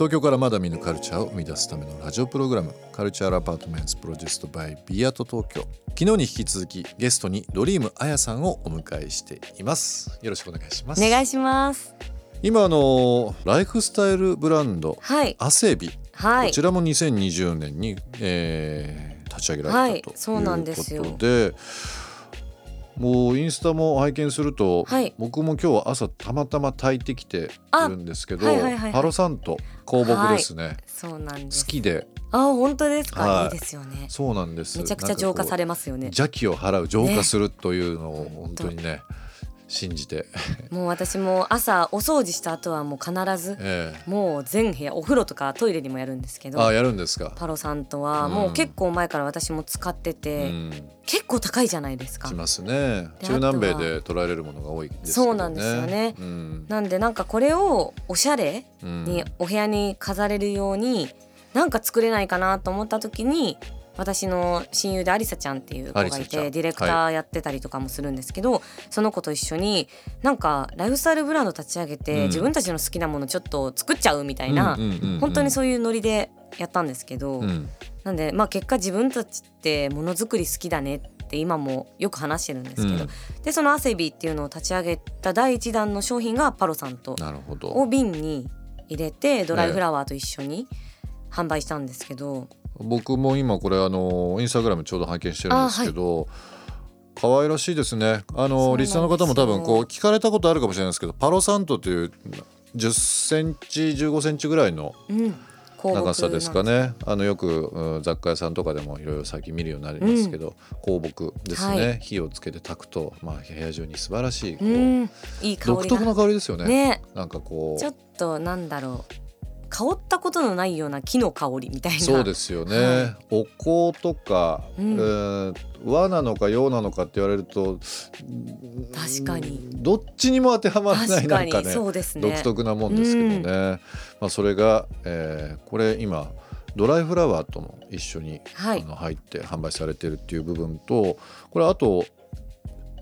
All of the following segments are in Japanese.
東京からまだ見ぬカルチャーを生み出すためのラジオプログラムカルチャーアパートメントプロデュースドバイビアート東京。昨日に引き続きゲストにドリームあやさんをお迎えしています。よろしくお願いします。お願いします。今あのライフスタイルブランドはい。アセビ、はい。こちらも2020年に、えー立ち上げられた、はい。というそうなんですよ。ことでもうインスタも拝見すると、はい。僕も今日は朝たまたま炊いてきているんですけど、あはいはいはいはい。パロサント香木ですね、そうなんです。好きで。あ本当ですか、はい。い、いですよね。そうなんです。めちゃくちゃ浄化されまますよね。邪気を払う浄化するというのをね本当にね信じて、もう私も朝お掃除した後はもう必ずえもう全部屋お風呂とかトイレにもやるんですけえどあやるんですか。パロさんとはうん。もう結構前から私も使ってうて、ん。結構高いじゃないですか。しますね。で中南米で捉えれるものが多いですね。そうなんですよね。うん。なんでなんかこれをおしゃれうん。にお部屋に飾れるようになんか作れないかなと思った時に私の親友でアリサちゃんっていう子がいてディレクターやってたりとかもするんですけど、その子と一緒になんかライフスタイルブランド立ち上げて、うん。自分たちの好きなものちょっと作っちゃうみたいな、うんうんうんうん本当にそういうノリでやったんですけど、うん。なんでまあ結果自分たちってものづくり好きだねって今もよく話してるんですけど、うん。でそのアセビっていうのを立ち上げた第一弾の商品がパロさんとを瓶に入れてドライフラワーと一緒に販売したんですけど、僕も今これあのインスタグラムちょうど拝見してるんですけど、可愛らしいですね。あのリスナーの方も多分こう聞かれたことあるかもしれないですけどパロサントという10センチ15センチぐらいの長さですかね。あのよく、うん雑貨屋さんとかでもいろいろ最近見るようになりますけど、香木ですね、はい。火をつけて炊くと、まあ、部屋中に素晴らしいこう、うん。いい香りが。独特な香りですよね。ね。なんかこう。ちょっとなんだろう香ったことのないような木の香りみたいな。そうですよね、はお香とか、うん。えー和なのか洋なのかって言われると確かに。うんどっちにも当てはまらないなんかねそうですね。独特なもんですけどね、まあ、それが、えーこれ今ドライフラワーとも一緒に、はい。あの入って販売されてるっていう部分とこれあと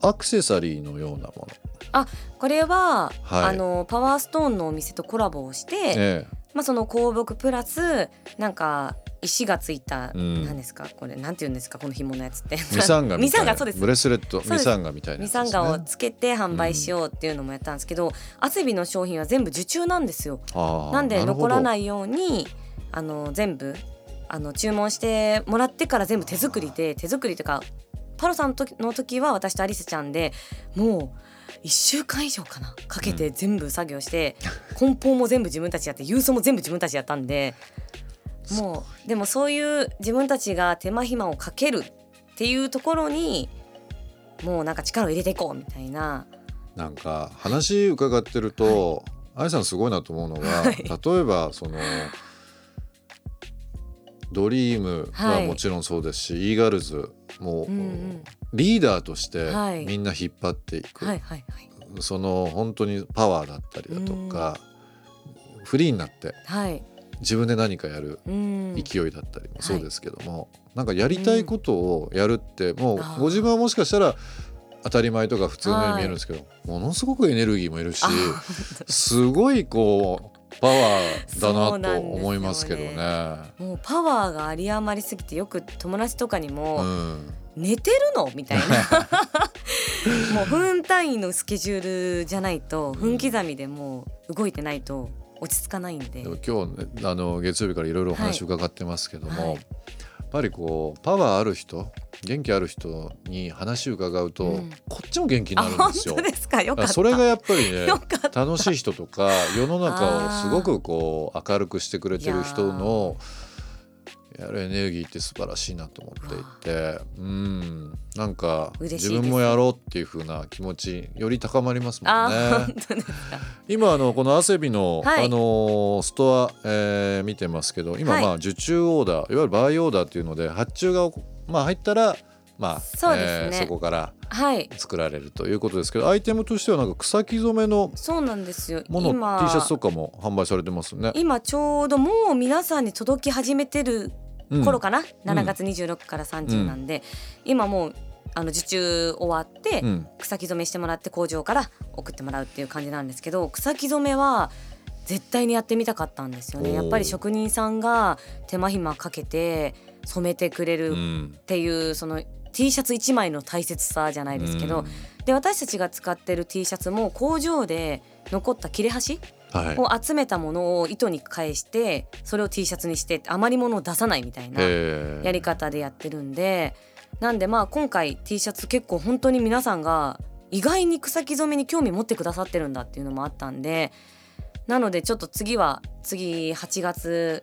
アクセサリーのようなもの、これは、はい。あのパワーストーンのお店とコラボをして、えまあ、その香木プラスなんか石がついた、うん。なんですか？これなんて言うんですか？この紐のやつって。え ミサンガみミサンガそうです。ブレスレットミサンガみたいなやミサンガをつけて販売しようっていうのもやったんですけど、アセビの商品は全部受注なんですよ。なんで残らいないようにあの全部あの注文してもらってから全部手作りで手作りというかパロさんの時は私とアリスちゃんでもう1週間以上かな？かけて全部作業して、梱包も全部自分たちやって郵送も全部自分たちやったんでもうでもそういう自分たちが手間暇をかけるっていうところにもうなんか力を入れていこうみたいな。なんか話伺ってると、あやさんすごいなと思うのが、はい。例えばそのドリームはもちろんそうですし、イーガールズも、うんうん。リーダーとしてはい。みんな引っ張っていく、はいはいはい。その本当にパワーだったりだとか、フリーになってはい。自分で何かやるうん。勢いだったりもそうですけども、なんかやりたいことをやるって、もうご自分はもしかしたら当たり前とか普通のように見えるんですけど、ものすごくエネルギーもいるしあすごいこうパワーだなと思いますけどね。もうパワーが有り余りすぎてよく友達とかにうもん、「寝てるの?」みたいな。もう分単位のスケジュールじゃないと分刻みでもう動いてないと落ち着かないんで。でも今日、ね、あの月曜日からいろいろお話伺ってますけども、はい。やっぱりこうパワーある人元気ある人に話を伺うと、うん。こっちも元気になあるんですよかよかそれがやっぱりね 楽しい人とか世の中をすごくこう明るくしてくれてる人のやるエネルギーって素晴らしいなと思っていてうん。なんか自分もやろうっていう風な気持ちより高まりますもんあね今あのこのアセビの、はい。あのストア、えー見てますけど今はい。まあ受注オーダーいわゆるバイオーダーっていうので発注がまあ入ったらまあそうですね。そこからはい。作られるということですけどアイテムとしてはなんか草木染めのそうなんですよ。もの今 T シャツとかも販売されてますね。今ちょうどもう皆さんに届き始めてるうん。頃かな、7月26から30なんで、今もうあの受注終わって、うん。草木染めしてもらって工場から送ってもらうっていう感じなんですけど草木染めは絶対にやってみたかったんですよね。やっぱり職人さんが手間暇かけて染めてくれうるん。っていうその T シャツ1枚の大切さじゃないですけど、うん。で私たちが使ってる T シャツも工場で残った切れ端はい。を集めたものを糸に返してそれを T シャツにして余り物を出さないみたいなやり方でやってるんでなんでまあ今回 T シャツ結構本当に皆さんが意外に草木染めに興味持ってくださってるんだっていうのもあったんでなのでちょっと次は次8月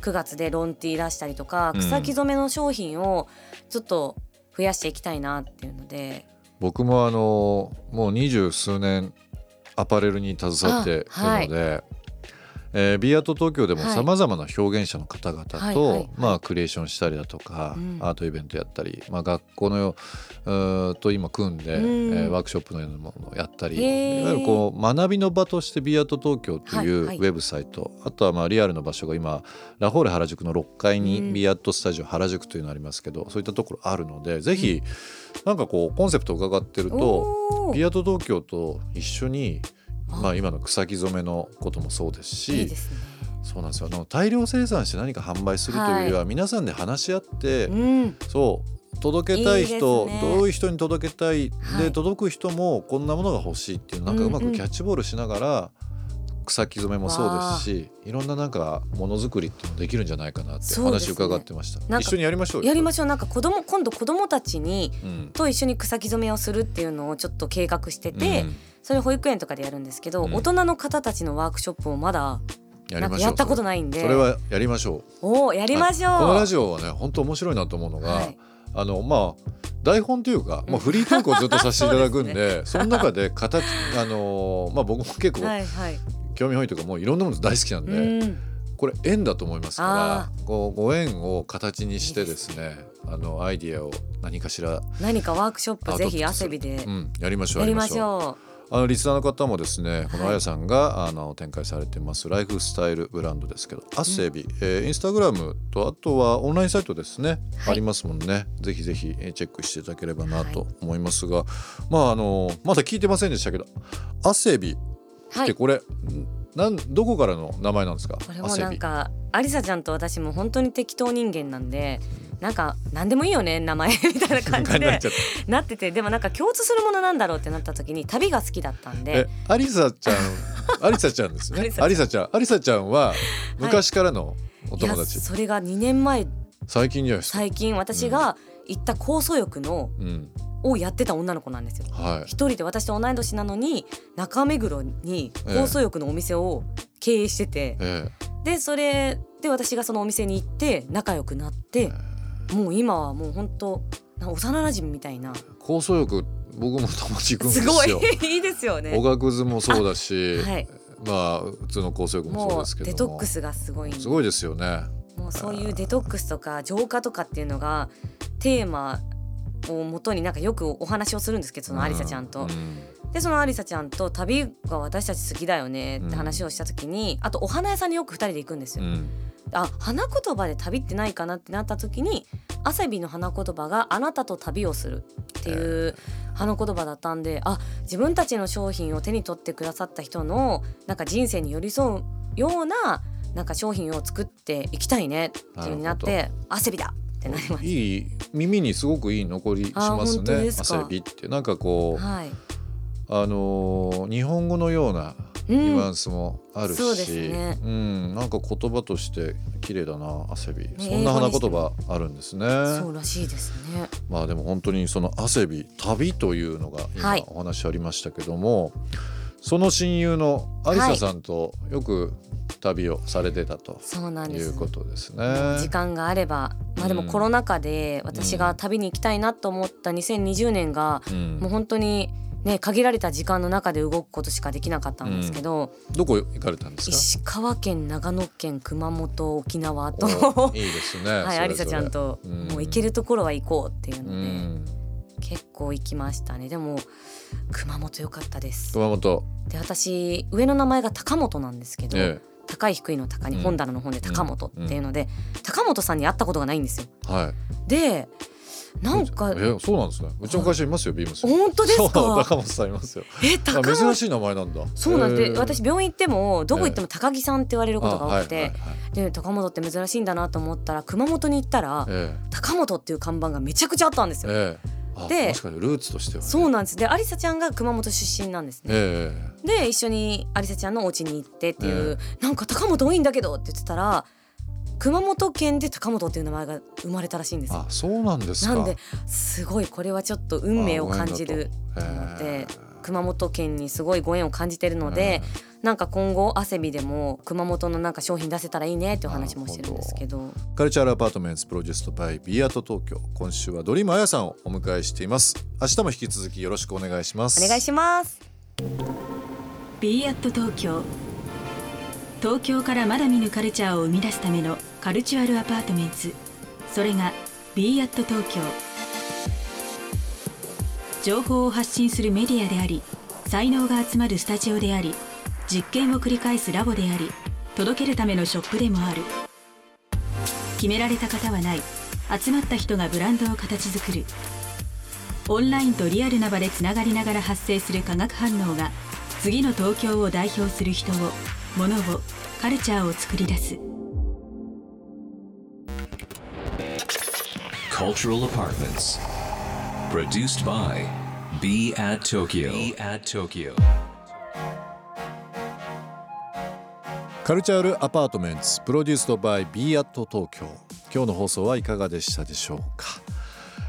9月でロンティー出したりとかうん。草木染めの商品をちょっと増やしていきたいなっていうので、僕もあのもう二十数年アパレルに携わっているので、えービアート東京でもはい。さまざまな表現者の方々と、はいはいはい。まあ、クリエーションしたりだとか、うん。アートイベントやったり、まあ、学校のようーと今組んで、うん。えーワークショップのようなものをやったりいわゆるこう学びの場としてビアート東京というウはいはい。ェブサイト、あとはまあリアルの場所が今ラフォーレ原宿の6階うん。にビアートスタジオ原宿というのありますけど、そういったところあるのでぜひなんかこうコンセプトを伺ってると。おー。ビアート東京と一緒に、あまあ、今の草木染めのこともそうですしいいですね。そうなんですよ。あの大量生産して何か販売するというよりは、皆さんで話し合って、うん、そう届けたい人ね。どういう人に届けたい、はい。で届く人もこんなものが欲しいっていうなんかうまうん。うんくキャッチボールしながら、草木染めもそうですしいろんななんかものづくりっていうのできるんじゃないかなってそうですね。話伺ってました、なんか一緒にやりましょうよ。やりましょう。なんか子供今度子供たちにうん。と一緒に草木染めをするっていうのをちょっと計画してて、うんそれ保育園とかでやるんですけど、うん。大人の方たちのワークショップをまだなんやりましょうかやったことないんで。それ。はやりましょう。おおやりましょう、はい。このラジオはね本当面白いなと思うのが、はい。あのまあ台本というか、まあ、フリートークをずっとさせていただくんで その中で形 あのまあ僕も結構はいはい。興味本位というかもういろんなもの大好きなんで、うん。これ縁だと思いますあからこうご縁を形にしてですねあのアイディアを何かしら、何かワークショップぜひアウトプットする汗びでうん、やりましょう。やりましょあのリスナーの方もですねこのはいあやさんが、あの展開されてますライフスタイルブランドですけどアセビ、えーインスタグラムとあとはオンラインサイトですね、はい。ありますもんね。ぜひぜひえーチェックしていただければなと思いますが、まああのまだ聞いてませんでしたけどアセビっうはい。てこれ、んなんどこからの名前なんですか？これもなんかアリサちゃんと私も本当に適当人間なんでなんか何でもいいよね名前。みたいな感じでに なってて。でもなんか共通するものなんだろうってなった時に旅が好きだったんたで。えアリサちゃん アリサちゃんですね。アアリリサちゃんアリサちゃんは昔からのお友いや達、それが2年前。最近じゃないですか、最近私が行った酵素浴のうん。をやってた女の子なんですよ。はい。一人で私と同い年なのに中目黒に酵素浴のお店を経営してて、えでそれで私がそのお店に行って仲良くなってもう今はもう本当な幼馴染みたいな。え酵素浴僕も友達行くんですすごい。よ いいですよね。お。がくずもそうだし、はい、まあ普通の酵素浴もそうもですけどデトックスがすごいすごいですよね。もうそういうデトックスとか浄化とかっていうのがテーマをもとになんかよくお話をするんですけどそのアリサちゃんと。うでそのアリサちゃんと旅が私たち好きだよねって話をした時に、あとお花屋さんによく2人で行くんですよ。うん。あ花言葉で旅ってないかなってなった時にアセビの花言葉が「あなたと旅をする」っていう花言葉だったんであ自分たちの商品を手に取ってくださった人のなんか人生に寄り添うようななんか商品を作っていきたいねっていう風になっなて「アセビだ!」ってなりましいい。耳にすごくいい残りしますねですか？汗びって。なんかこう、た。はい、あのー日本語のようなうん。ニュアンスもあるし、そうですね。うん、なんか言葉として綺麗だな汗び、そん英な花言葉あるんですね。そうらしいですね。まあでも本当にその汗び旅というのがはい。今お話ありましたけども、その親友のアリサさんとよく旅をされてたとそうなんです。いうことですね。時間があればまあでもうん。コロナ禍で私が旅に行きたいなと思った2020年がうん。もう本当にね限られた時間の中で動くことしかできなかったんですけど、どこ行かれたんですか？石川県長野県熊本沖縄とおいいですね。はい、ありさちゃんとうん。もう行けるところは行こうっていううので、ん。結構行きましたね。でも熊本良かったです。熊本、で私上の名前が高本なんですけど、え高い低いの高にうん。本棚の本で高本っていうので、高本さんに会ったことがないんですよ。え、はい。でなんかえそうなんですね。うちの会社いますよ、ビームス。本当ですか？高本さんいますよ。えあ高本珍しい名前なんだ。そうなんです、へえで私病院行ってもどこ行っても高木さんって言われることが多くて、で高本って珍しいんだなと思ったら熊本に行ったらえ高本っていう看板がめちゃくちゃあったんですえよ。ええあで確かにルーツとしてはね。そうなんですでアリサちゃんが熊本出身なんですね。ええで一緒にアリサちゃんのお家に行ってっていう、なんか高本多いんだけどって言ってたら熊本県で高本っていう名前が生まれたらしいんですよ。あ、そうなんですか。なんですごいこれはちょっと運命を感じるあと熊本県にすごいご縁を感じてるので、なんか今後アセビでも熊本のなんか商品出せたらいいねっていう話もしてるんですけど。Cultural Apartment produced by BE AT TOKYO 今週はドリームあやさんをお迎えしています。明日も引き続きよろしくお願いします。お願いします。b アット東京東京からまだ見ぬカルチャーを生み出すための Cultural Apartment それが b アット東京情報を発信するメディアであり才能が集まるスタジオであり実験を繰り返すラボであり届けるためのショップでもある。決められた方はない。集まった人がブランドを形作る。オンラインとリアルな場でつながりながら発生する化学反応が次の東京を代表する人を物をカルチャーを作り出す Cultural Apartments. Produced by Be at Tokyo. Be at Tokyo. Cultural Apartment produced by BE AT TOKYO 今日の放送はいかがでしたでしょうか、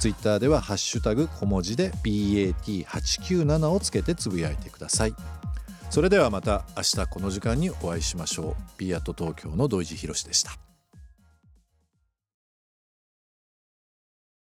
ツイッターではハッシュタグ小文字で bat897 をつけてつぶやいてください。それではまた明日この時間にお会いしましょう。B アット東京の土井地博でした。